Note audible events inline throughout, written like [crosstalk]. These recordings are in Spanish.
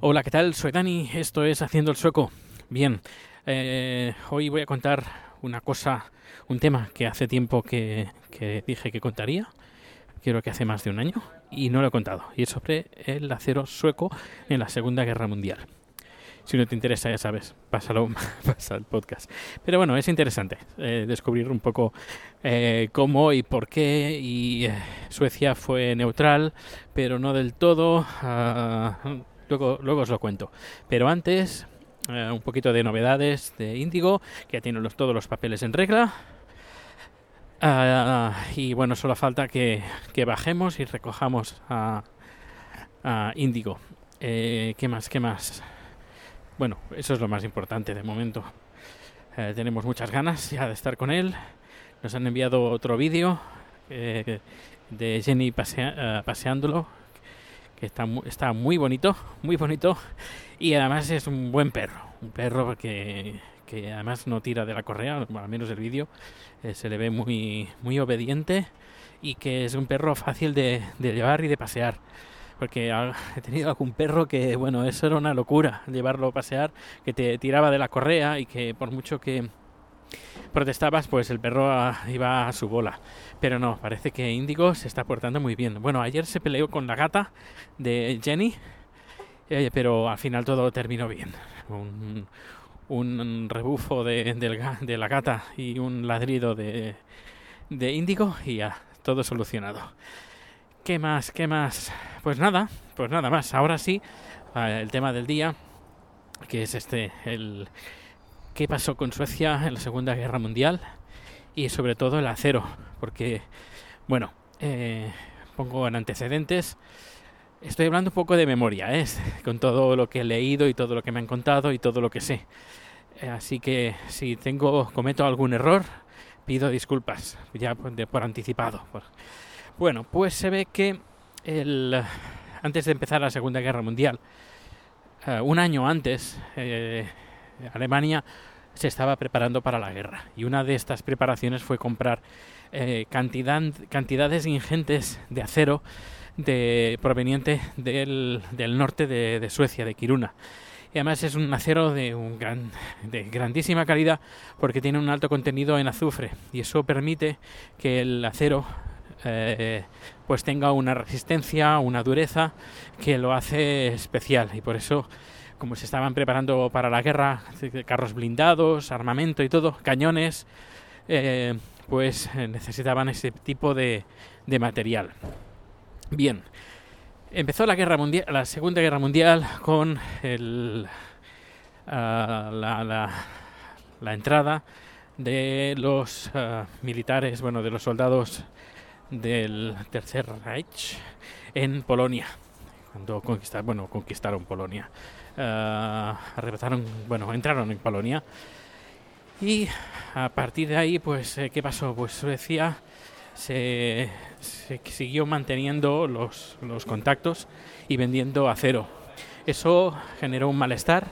Hola, ¿qué tal? Soy Dani, esto es Haciendo el Sueco. Bien, eh, hoy voy a contar una cosa, un tema que hace tiempo que, que dije que contaría, creo que hace más de un año, y no lo he contado, y es sobre el acero sueco en la Segunda Guerra Mundial. Si no te interesa, ya sabes, pásalo, [laughs] pasa el podcast. Pero bueno, es interesante eh, descubrir un poco eh, cómo y por qué. Y eh, Suecia fue neutral, pero no del todo. Ah, luego, luego os lo cuento. Pero antes, eh, un poquito de novedades de Índigo, que ya tienen los- todos los papeles en regla. Ah, y bueno, solo falta que, que bajemos y recojamos a, a Índigo. Eh, ¿Qué más? ¿Qué más? Bueno, eso es lo más importante de momento. Eh, tenemos muchas ganas ya de estar con él. Nos han enviado otro vídeo eh, de Jenny pasea- eh, paseándolo, que está, mu- está muy bonito, muy bonito. Y además es un buen perro, un perro que, que además no tira de la correa, al menos el vídeo eh, se le ve muy, muy obediente y que es un perro fácil de llevar y de pasear porque [laughs] he tenido algún perro que, bueno, eso era una locura, llevarlo a pasear, que te tiraba de la correa y que por mucho que protestabas, pues el perro ah, iba a su bola. Pero no, parece que Índigo se está portando muy bien. Bueno, ayer se peleó con la gata de Jenny, eh, pero al final todo terminó bien. Un, rebufo de, ga- de la gata y un ladrido de, de Índigo y ya, todo solucionado. ¿Qué más? ¿Qué más? Pues nada, pues nada más. Ahora sí, eh, el tema del día, que es este, el qué pasó con Suecia en la Segunda Guerra Mundial y sobre todo el acero, porque, bueno, eh, pongo en antecedentes. Estoy hablando un poco de memoria, ¿eh? con todo lo que he leído y todo lo que me han contado y todo lo que sé. Eh, así que si tengo cometo algún error, pido disculpas ya por, anticipado. Bueno, pues se ve que el, antes de empezar la Segunda Guerra Mundial, eh, un año antes, eh, Alemania se estaba preparando para la guerra. Y una de estas preparaciones fue comprar eh, cantidad, cantidades ingentes de acero de, proveniente del, norte de, de Suecia, de Kiruna. Y además es un acero de, un gran, de grandísima calidad porque tiene un alto contenido en azufre y eso permite que el acero eh, pues tenga una resistencia, una dureza que lo hace especial y por eso como se estaban preparando para la guerra, carros blindados, armamento y todo, cañones, eh, pues eh, necesitaban ese tipo de, material. Bien, empezó la guerra mundial, la Segunda Guerra Mundial con ah, la entrada de los ah, militares, bueno, de los soldados del Tercer Reich en Polonia. Cuando conquistaron, bueno, conquistaron Polonia. Ah, arrebataron, bueno, entraron en Polonia. Y a partir de ahí, pues, eh, ¿qué pasó? Pues Suecia se, se siguió manteniendo los, los contactos y vendiendo acero. Eso generó un malestar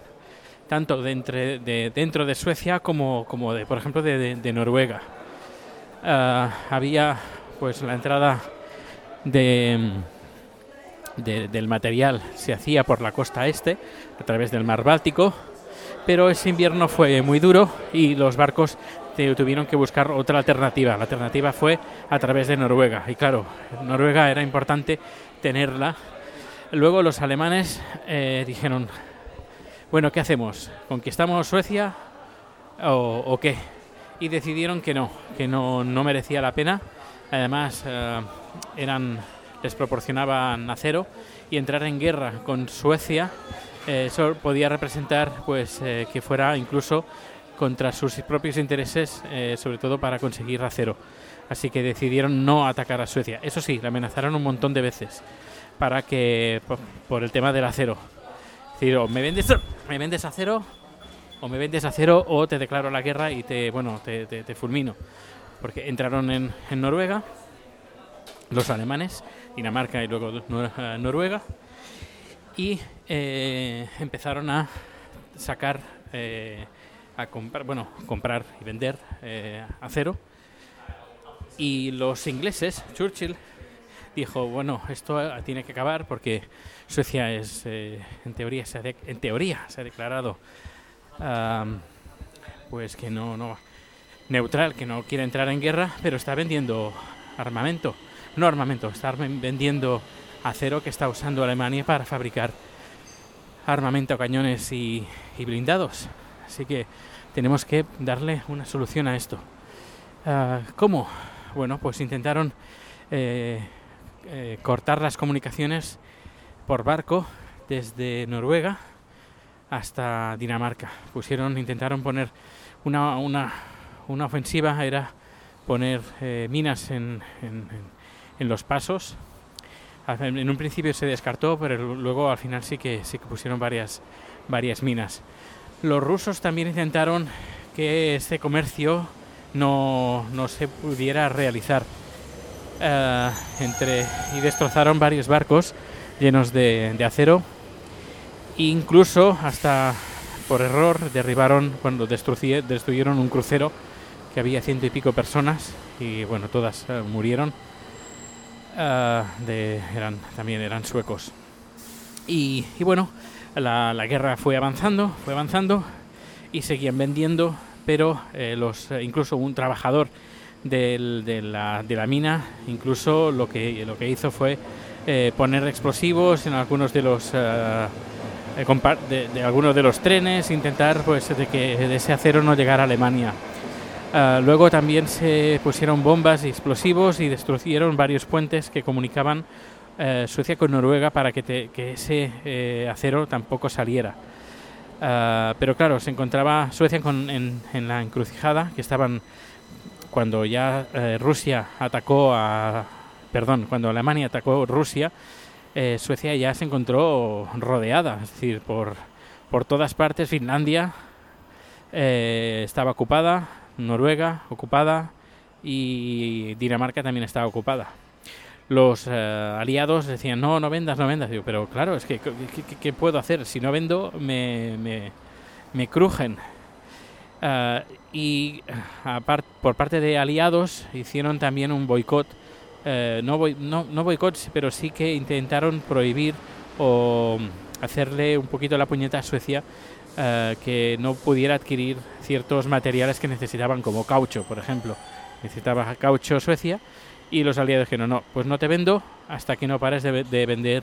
tanto dentro de, dentro de Suecia como, como de, por ejemplo, de, de- de Noruega. Ah, había pues la entrada de, de- del material se hacía por la costa este, a través del mar Báltico, pero ese invierno fue muy duro y los barcos tuvieron que buscar otra alternativa. La alternativa fue a través de Noruega. Y claro, Noruega era importante tenerla. Luego los alemanes eh, dijeron, bueno, ¿qué hacemos? ¿Conquistamos Suecia o, qué? Y decidieron que no, que no merecía la pena. Además, eh, eran, les proporcionaban acero y entrar en guerra con Suecia eh, podía representar pues eh, que fuera incluso contra sus propios intereses, sobre todo para conseguir acero. Así que decidieron no atacar a Suecia. Eso sí, la amenazaron un montón de veces para que por, el tema del acero. Es decir, o me vendes, me vendes acero o me vendes acero o te declaro la guerra y te bueno te fulmino. Porque entraron en, en Noruega los alemanes, Dinamarca y luego eh, Noruega y eh, empezaron a sacar eh, a comprar, bueno, comprar y vender eh, acero. Y los ingleses, Churchill, dijo, bueno, esto eh, tiene que acabar porque Suecia es, eh, en teoría, se ha de- en teoría se ha declarado, am, pues que no, no, neutral, que no quiere entrar en guerra, pero está vendiendo armamento, no armamento, está vendiendo acero que está usando Alemania para fabricar armamento, cañones y, blindados. Así que tenemos que darle una solución a esto. Ah, ¿Cómo? Bueno, pues intentaron eh, eh, cortar las comunicaciones por barco desde Noruega hasta Dinamarca. Pusieron, intentaron poner una, una, una ofensiva, era poner eh, minas en, en- los pasos. En un principio se descartó, pero luego al final sí que, sí que pusieron varias, varias minas. Los rusos también intentaron que este comercio no, no se pudiera realizar eh, entre, y destrozaron varios barcos llenos de, de acero. Incluso hasta por error derribaron, cuando destruye- destruyeron un crucero que había ciento y pico personas y bueno, todas eh, murieron. De, eran, también eran suecos. Y, bueno, la, la guerra fue avanzando, fue avanzando y seguían vendiendo, pero eh, los, incluso un trabajador de, la, de la mina, incluso lo que, lo que hizo fue eh, poner explosivos en algunos de los de algunos de los trenes, intentar pues de que de ese acero no llegara a Alemania. Ah, luego también se pusieron bombas y explosivos y destruyeron varios puentes que comunicaban eh, Suecia con Noruega para que, te- que ese eh, acero tampoco saliera. Ah, pero claro, se encontraba Suecia con- en, la encrucijada, que estaban cuando ya eh, Rusia atacó a... Perdón, cuando Alemania atacó Rusia, Suecia ya se encontró rodeada, es decir, por, por todas partes. Finlandia estaba ocupada, Noruega ocupada y Dinamarca también estaba ocupada. Los eh, aliados decían, no, no vendas, no vendas. Pero claro, es que, ¿qué, puedo hacer? Si no vendo, me, me, me crujen. Ah, y apart- por parte de aliados hicieron también un boicot. eh, no, boi- no, no boicot, pero sí que intentaron prohibir o hacerle un poquito la puñeta a Suecia eh, que no pudiera adquirir ciertos materiales que necesitaban, como caucho, por ejemplo. Necesitaba caucho Suecia y los aliados dijeron, no, pues no te vendo hasta que no pares de, ve- de vender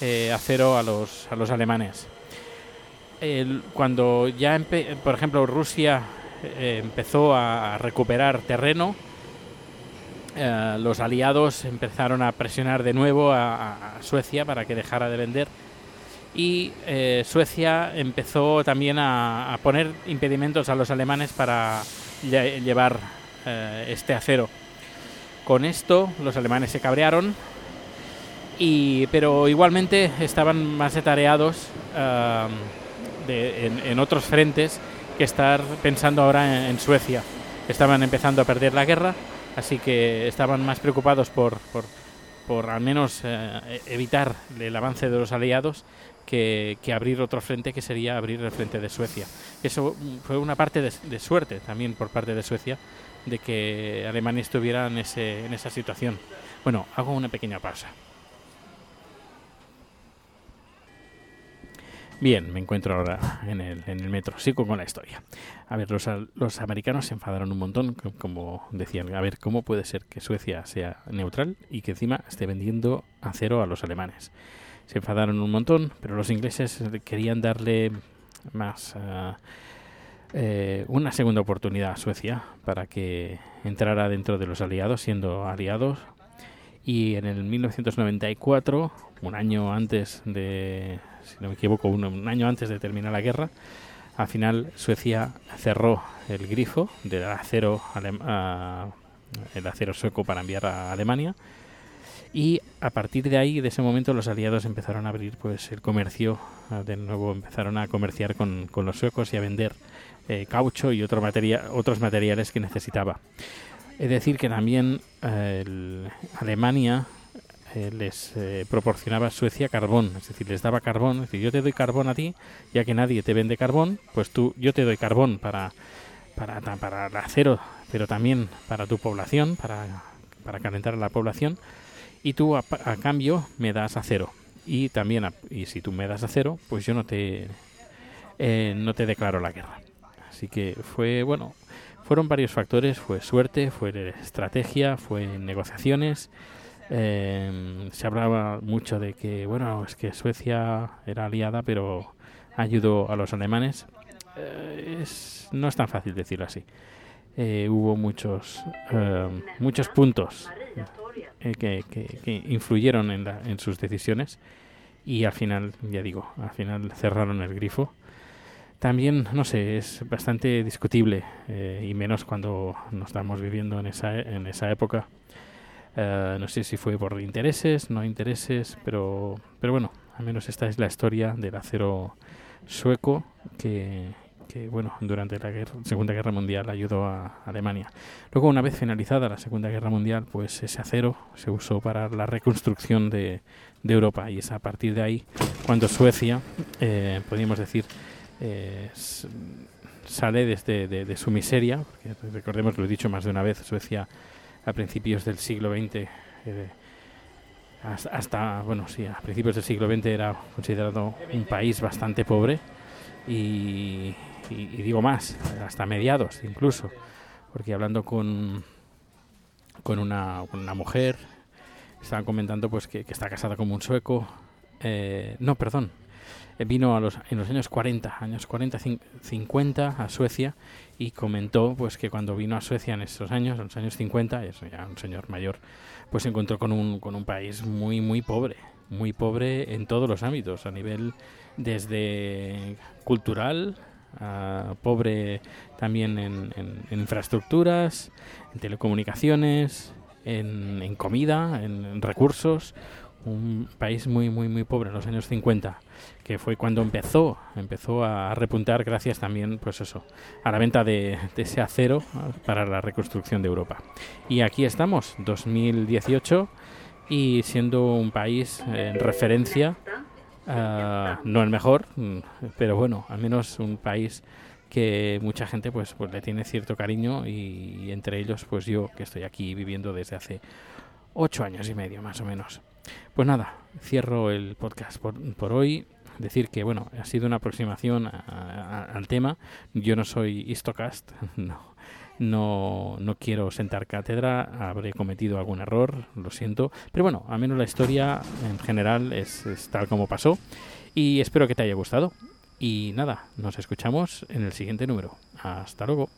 eh, acero a los, a los alemanes. Cuando ya, por ejemplo, Rusia eh, empezó a, recuperar terreno, los aliados empezaron a presionar de nuevo a Suecia para que dejara de vender y eh, Suecia empezó también a, a poner impedimentos a los alemanes para lle- llevar eh, este acero. Con esto los alemanes se cabrearon, y, pero igualmente estaban más atareados de- en, en otros frentes que estar pensando ahora en, en Suecia. Estaban empezando a perder la guerra, así que estaban más preocupados por, por, por al menos eh, evitar el avance de los aliados que, que abrir otro frente que sería abrir el frente de Suecia. Eso fue una parte de, de suerte también por parte de Suecia de que Alemania estuviera en, ese, en esa situación. Bueno, hago una pequeña pausa. Bien, me encuentro ahora en el, en el metro. Sigo con la historia. A ver, los, los americanos se enfadaron un montón, co- como decían, a ver, ¿cómo puede ser que Suecia sea neutral y que encima esté vendiendo acero a los alemanes? Se enfadaron un montón, pero los ingleses querían darle más eh, una segunda oportunidad a Suecia para que entrara dentro de los aliados, siendo aliados. Y en el 1994, un año antes de, si no me equivoco, un, un año antes de terminar la guerra, al final Suecia cerró el grifo del acero, a- el acero sueco para enviar a Alemania. Y a partir de ahí, de ese momento, los aliados empezaron a abrir pues el comercio, ah, de nuevo empezaron a comerciar con, con los suecos y a vender eh, caucho y otro materia- otros materiales que necesitaba. Es decir, que también eh, el- Alemania eh, les eh, proporcionaba Suecia carbón, es decir, les daba carbón, es decir, yo te doy carbón a ti, ya que nadie te vende carbón, pues tú, yo te doy carbón para, para, para el acero, pero también para tu población, para, para calentar a la población, y tú a, a cambio me das acero. Y también, a- y si tú me das acero, pues yo no te, eh, no te declaro la guerra. Así que fue, bueno, fueron varios factores, fue suerte, fue estrategia, fue negociaciones. Eh, se hablaba mucho de que, bueno, es que Suecia era aliada, pero ayudó a los alemanes. Eh, no es tan fácil decirlo así. Eh, hubo muchos, eh, muchos puntos eh, que, influyeron en, en sus decisiones y al final, ya digo, al final cerraron el grifo. También, no sé, es bastante discutible y menos cuando nos estamos viviendo en esa, en esa época. Eh, no sé si fue por intereses, no intereses, pero, pero bueno, al menos esta es la historia del acero sueco que, bueno, durante la Segunda Guerra Mundial ayudó a Alemania. Luego, una vez finalizada la Segunda Guerra Mundial, pues ese acero se usó para la reconstrucción de, Europa y es a partir de ahí cuando Suecia, eh, podríamos decir, eh, sale desde de, de su miseria, porque recordemos, lo he dicho más de una vez, Suecia a principios del siglo XX, eh, hasta, hasta, bueno, sí, a principios del siglo XX era considerado un país bastante pobre y, digo más, hasta mediados incluso, porque hablando con, con, una, con una mujer, estaban comentando pues que, está casada como un sueco, eh, no, perdón, vino a los, en los años 40, años 40, cin- 50 a Suecia y comentó pues que cuando vino a Suecia en esos años, en los años 50, es ya un señor mayor, pues se encontró con un, con un país muy, muy pobre, muy pobre en todos los ámbitos, a nivel desde cultural, a pobre también en, infraestructuras, en telecomunicaciones, en, comida, en recursos, un país muy, muy, muy pobre en los años 50 que fue cuando empezó, empezó a repuntar gracias también, pues eso, a la venta de, ese acero para la reconstrucción de Europa. Y aquí estamos, 2018, y siendo un país en referencia, ah, no el mejor, pero bueno, al menos un país que mucha gente pues, pues le tiene cierto cariño y entre ellos pues yo que estoy aquí viviendo desde hace ocho años y medio más o menos. Pues nada, cierro el podcast por, por hoy. Decir que, bueno, ha sido una aproximación a- al tema. Yo no soy Histocast, [laughs] no, no, no quiero sentar cátedra, habré cometido algún error, lo siento. Pero bueno, al menos la historia en general es tal como pasó. Y espero que te haya gustado. Y nada, nos escuchamos en el siguiente número. Hasta luego.